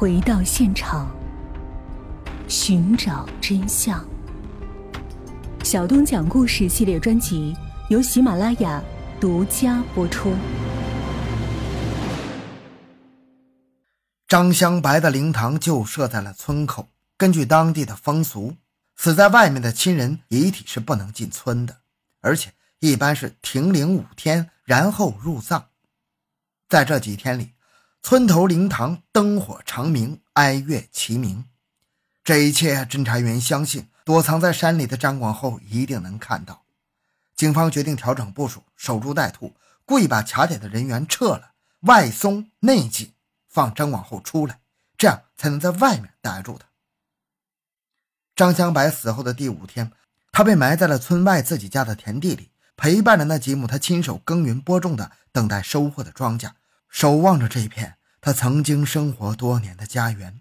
回到现场，寻找真相。小东讲故事系列专辑由喜马拉雅独家播出。张香白的灵堂就设在了村口。根据当地的风俗，死在外面的亲人遗体是不能进村的，而且一般是停灵五天，然后入葬。在这几天里，村头灵堂灯火长明，哀乐齐鸣。这一切，侦查员相信躲藏在山里的张广厚一定能看到。警方决定调整部署，守株待兔，故意把卡点的人员撤了，外松内紧。放张广后出来，这样才能在外面逮住他。张香白死后的第五天，他被埋在了村外自己家的田地里，陪伴着那几亩他亲手耕耘播种的、等待收获的庄稼，守望着这片他曾经生活多年的家园。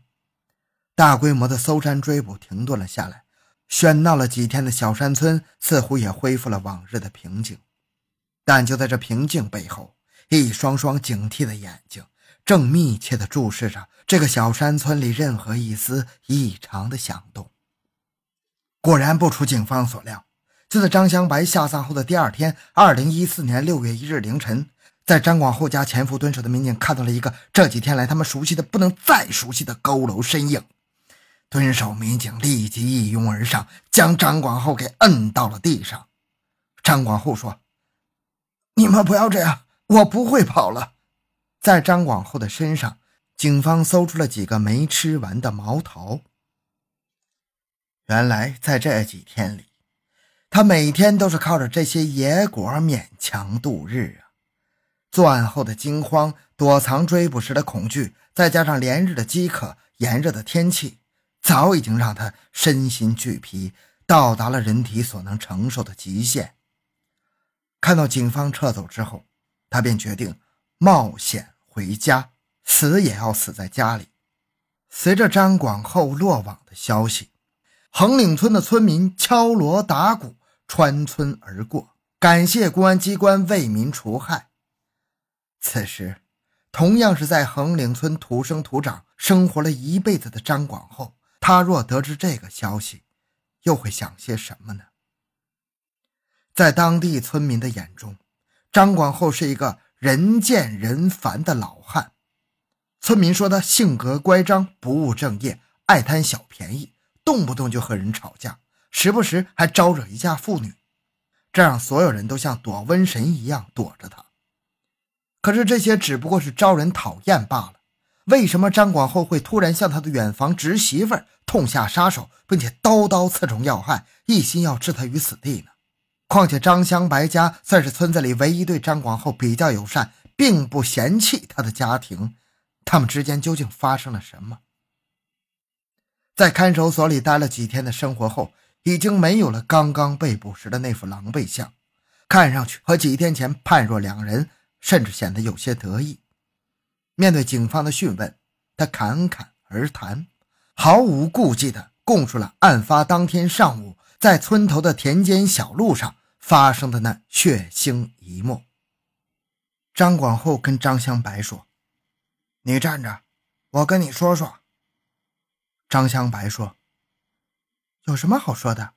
大规模的搜山追捕停顿了下来，喧闹了几天的小山村似乎也恢复了往日的平静。但就在这平静背后，一双双警惕的眼睛。正密切地注视着这个小山村里任何一丝异常的响动。果然不出警方所料，就在张香白下葬后的第二天，二零一四年六月一日凌晨，在张广厚家前夫蹲守的民警看到了一个这几天来他们熟悉的不能再熟悉的佝偻身影。蹲守民警立即一拥而上，将张广厚给摁到了地上。张广厚说：“你们不要这样，我不会跑了。”在张广厚的身上，警方搜出了几个没吃完的毛桃。原来，在这几天里，他每天都是靠着这些野果勉强度日啊。作案后的惊慌、躲藏追捕时的恐惧，再加上连日的饥渴、炎热的天气，早已经让他身心俱疲，到达了人体所能承受的极限。看到警方撤走之后，他便决定。冒险回家，死也要死在家里。随着张广厚落网的消息，横岭村的村民敲锣打鼓，穿村而过，感谢公安机关为民除害。此时，同样是在横岭村土生土长、生活了一辈子的张广厚，他若得知这个消息，又会想些什么呢？在当地村民的眼中，张广厚是一个。人见人烦的老汉，村民说他性格乖张，不务正业，爱贪小便宜，动不动就和人吵架，时不时还招惹一下妇女，这让所有人都像躲瘟神一样躲着他。可是这些只不过是招人讨厌罢了。为什么张广厚会突然向他的远房侄媳妇痛下杀手，并且刀刀刺中要害，一心要置他于死地呢？况且张香白家算是村子里唯一对张广厚比较友善，并不嫌弃他的家庭。他们之间究竟发生了什么？在看守所里待了几天的生活后，已经没有了刚刚被捕时的那副狼狈相，看上去和几天前判若两人，甚至显得有些得意。面对警方的讯问，他侃侃而谈，毫无顾忌地供述了案发当天上午在村头的田间小路上。发生的那血腥一幕。张广厚跟张香白说：“你站着，我跟你说说。”张香白说：“有什么好说的？”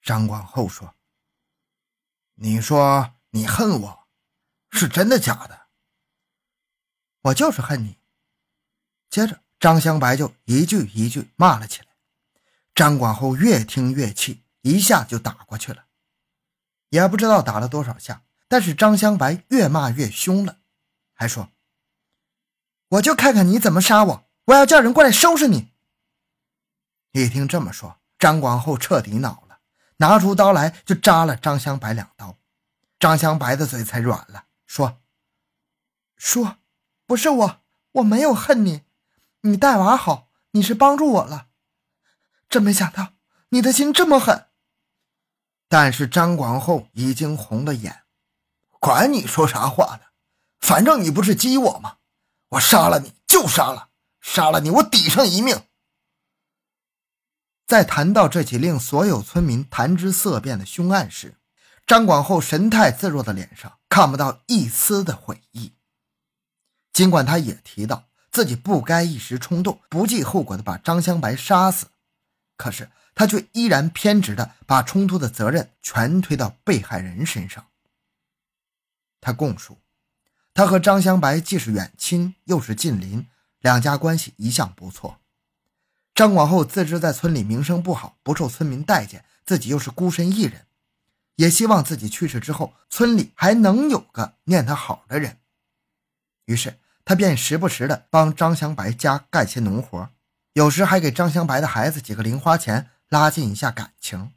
张广厚说：“你说你恨我，是真的假的？”我就是恨你。接着，张香白就一句一句骂了起来。张广厚越听越气，一下就打过去了。也不知道打了多少下，但是张香白越骂越凶了，还说：“我就看看你怎么杀我，我要叫人过来收拾你。”一听这么说，张广厚彻底恼了，拿出刀来就扎了张香白两刀。张香白的嘴才软了，说：“说，不是我，我没有恨你，你带娃好，你是帮助我了，真没想到你的心这么狠。”但是张广厚已经红了眼，管你说啥话呢，反正你不是激我吗？我杀了你就杀了，杀了你我抵上一命。在谈到这起令所有村民谈之色变的凶案时，张广厚神态自若的脸上看不到一丝的悔意。尽管他也提到自己不该一时冲动、不计后果的把张香白杀死，可是他却依然偏执的把冲突的责任全推到被害人身上。他供述，他和张香白既是远亲，又是近邻，两家关系一向不错。张广厚自知在村里名声不好，不受村民待见，自己又是孤身一人，也希望自己去世之后，村里还能有个念他好的人。于是他便时不时的帮张香白家干些农活，有时还给张香白的孩子几个零花钱，拉近一下感情。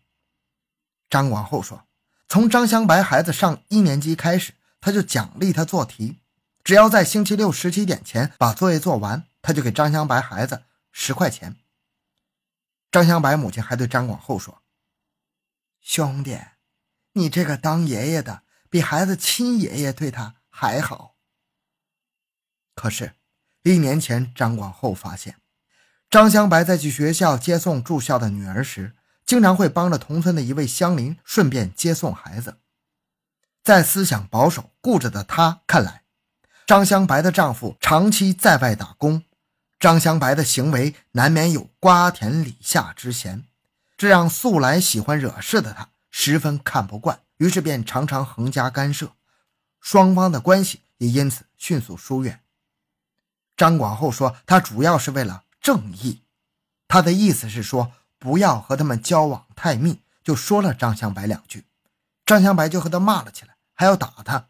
张广厚说，从张香白孩子上一年级开始。他就奖励他做题，只要在星期六十七点前把作业做完，他就给张香白孩子十块钱。张香白母亲还对张广厚说：“兄弟，你这个当爷爷的比孩子亲爷爷对他还好。”可是，一年前张广厚发现，张香白在去学校接送住校的女儿时，经常会帮着同村的一位乡邻顺便接送孩子。在思想保守、固执的她看来，张香白的丈夫长期在外打工，张香白的行为难免有瓜田李下之嫌，这让素来喜欢惹事的她十分看不惯，于是便常常横加干涉，双方的关系也因此迅速疏远。张广厚说，他主要是为了正义，他的意思是说不要和他们交往太密，就说了张香白两句，张香白就和他骂了起来。还要打他，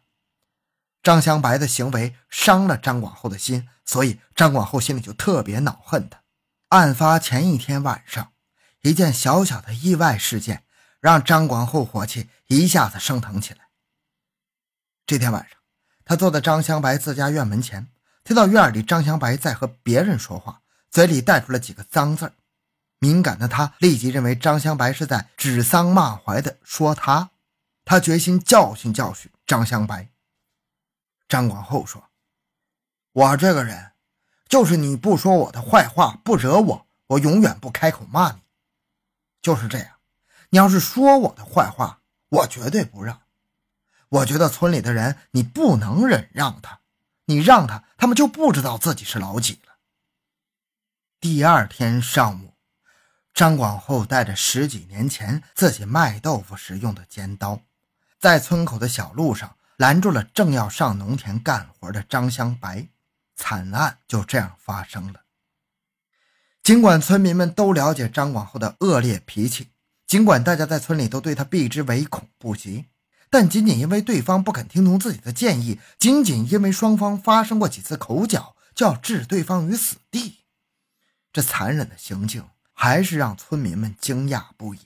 张香白的行为伤了张广厚的心，所以张广厚心里就特别恼恨他。案发前一天晚上，一件小小的意外事件让张广厚火气一下子升腾起来。这天晚上，他坐在张香白自家院门前，听到院里张香白在和别人说话，嘴里带出了几个脏字敏感的他立即认为张香白是在指桑骂槐的说他。他决心教训教训张香白。张广厚说：“我这个人，就是你不说我的坏话，不惹我，我永远不开口骂你。就是这样，你要是说我的坏话，我绝对不让。我觉得村里的人，你不能忍让他，你让他，他们就不知道自己是老几了。”第二天上午，张广厚带着十几年前自己卖豆腐时用的尖刀。在村口的小路上拦住了正要上农田干活的张香白，惨案就这样发生了。尽管村民们都了解张广厚的恶劣脾气，尽管大家在村里都对他避之唯恐不及，但仅仅因为对方不肯听从自己的建议，仅仅因为双方发生过几次口角，就要置对方于死地，这残忍的行径还是让村民们惊讶不已。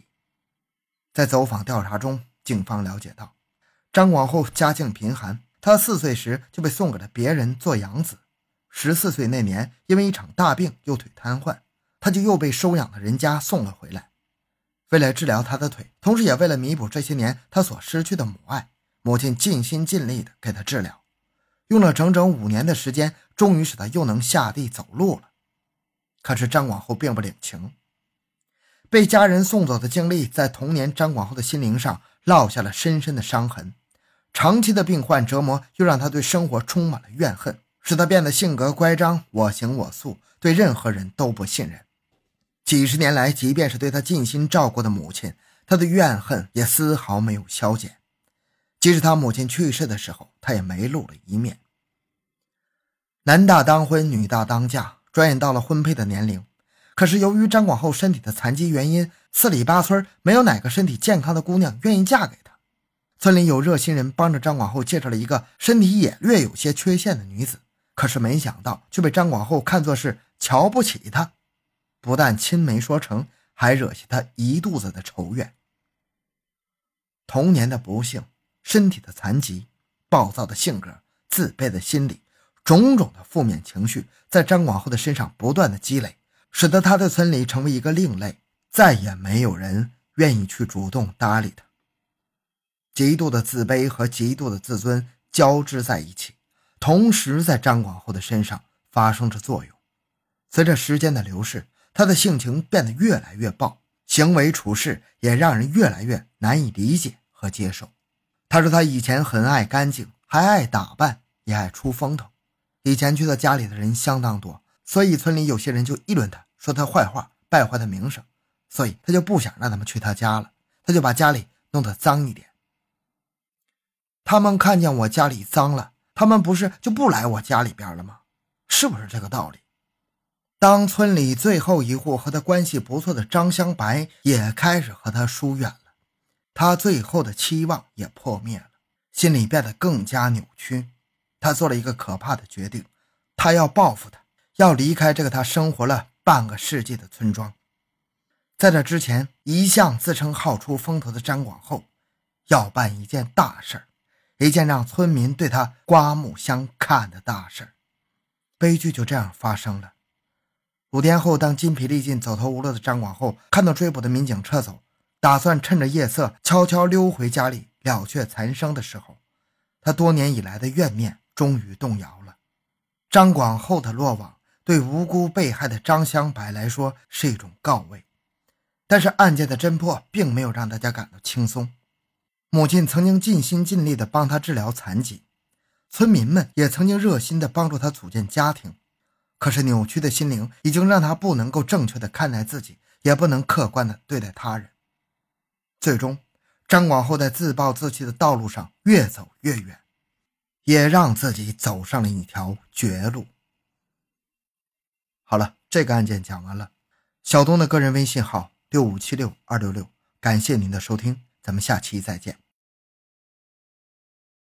在走访调查中。警方了解到，张广厚家境贫寒，他四岁时就被送给了别人做养子。十四岁那年，因为一场大病，右腿瘫痪，他就又被收养的人家送了回来。为了治疗他的腿，同时也为了弥补这些年他所失去的母爱，母亲尽心尽力地给他治疗，用了整整五年的时间，终于使他又能下地走路了。可是张广厚并不领情，被家人送走的经历，在童年张广厚的心灵上。落下了深深的伤痕，长期的病患折磨又让他对生活充满了怨恨，使他变得性格乖张、我行我素，对任何人都不信任。几十年来，即便是对他尽心照顾的母亲，他的怨恨也丝毫没有消减。即使他母亲去世的时候，他也没露了一面。男大当婚，女大当嫁，转眼到了婚配的年龄。可是由于张广厚身体的残疾原因，四里八村没有哪个身体健康的姑娘愿意嫁给他。村里有热心人帮着张广厚介绍了一个身体也略有些缺陷的女子，可是没想到却被张广厚看作是瞧不起他，不但亲没说成，还惹下他一肚子的仇怨。童年的不幸、身体的残疾、暴躁的性格、自卑的心理，种种的负面情绪在张广厚的身上不断的积累。使得他在村里成为一个另类，再也没有人愿意去主动搭理他。极度的自卑和极度的自尊交织在一起，同时在张广厚的身上发生着作用。随着时间的流逝，他的性情变得越来越暴，行为处事也让人越来越难以理解和接受。他说他以前很爱干净，还爱打扮，也爱出风头。以前去他家里的人相当多，所以村里有些人就议论他，说他坏话，败坏他名声，所以他就不想让他们去他家了，他就把家里弄得脏一点。他们看见我家里脏了，他们不是就不来我家里边了吗？是不是这个道理？当村里最后一户和他关系不错的张香白也开始和他疏远了，他最后的期望也破灭了，心里变得更加扭曲。他做了一个可怕的决定，他要报复他，要离开这个他生活了半个世纪的村庄。在这之前，一向自称好出风头的张广厚，要办一件大事一件让村民对他刮目相看的大事悲剧就这样发生了。五天后，当筋疲力尽、走投无路的张广厚看到追捕的民警撤走，打算趁着夜色悄悄溜回家里了却残生的时候，他多年以来的怨念。终于动摇了。张广厚的落网，对无辜被害的张香白来说是一种告慰，但是案件的侦破并没有让大家感到轻松。母亲曾经尽心尽力地帮他治疗残疾，村民们也曾经热心地帮助他组建家庭，可是扭曲的心灵已经让他不能够正确的看待自己，也不能客观的对待他人。最终，张广厚在自暴自弃的道路上越走越远。也让自己走上了一条绝路。好了，这个案件讲完了。小东的个人微信号六五七六二六六，感谢您的收听，咱们下期再见。